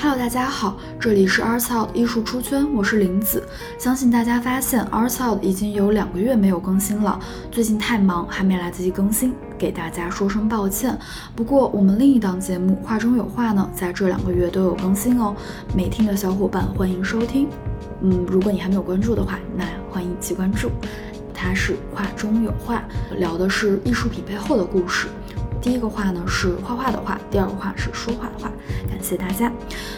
Hello，大家好，这里是 Artsout 艺术出圈，我是林子。相信大家发现 Artsout 已经有两个月没有更新了，最近太忙，还没来得及更新，给大家说声抱歉。不过我们另一档节目《画中有画》呢，在这两个月都有更新哦，没听的小伙伴欢迎收听。嗯，如果你还没有关注的话，那欢迎一起关注。它是《画中有画》，聊的是艺术品背后的故事。第一个画呢是画画的画，第二个画是说话的话。感谢大家。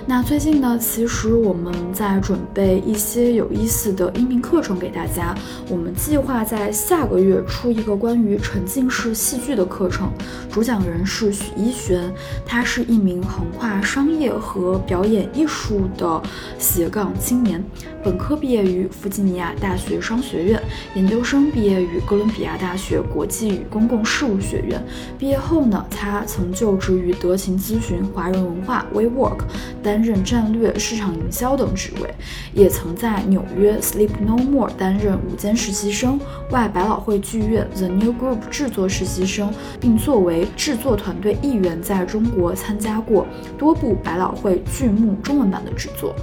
那最近呢，其实我们在准备一些有意思的音频课程给大家。我们计划在下个月出一个关于沉浸式戏剧的课程，主讲人是许一璇，他是一名横跨商业和表演艺术的斜杠青年。本科毕业于弗吉尼亚大学商学院，研究生毕业于哥伦比亚大学国际与公共事务学院。毕业后呢，他曾就职于德勤咨询、华人文化、WeWork，担任战略、市场营销等职位，也曾在纽约 Sleep No More 担任午间实习生，外百老汇剧院 The New Group 制作实习生，并作为制作团队一员，在中国参加过多部百老汇剧目中文版的制作。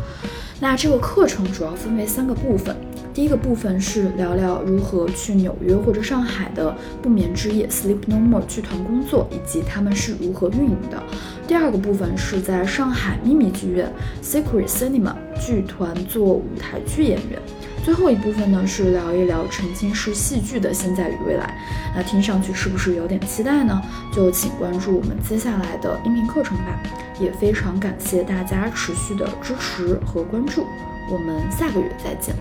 那这个课程主要分为三个部分，第一个部分是聊聊如何去纽约或者上海的不眠之夜 Sleep No More 剧团工作，以及他们是如何运营的。第二个部分是在上海秘密剧院 Secret Cinema 剧团做舞台剧演员。最后一部分呢是聊一聊沉浸式戏剧的现在与未来。那听上去是不是有点期待呢？就请关注我们接下来的音频课程吧。也非常感谢大家持续的支持和关注，我们下个月再见。